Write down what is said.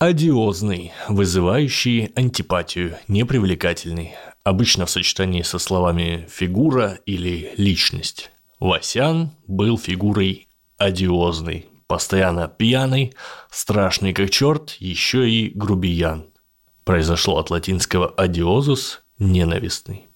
Одиозный, вызывающий антипатию, непривлекательный. Обычно в сочетании со словами «фигура» или «личность». Васян был фигурой одиозной, постоянно пьяный, страшный как черт, еще и грубиян. Произошло от латинского «одиозус» – ненавистный.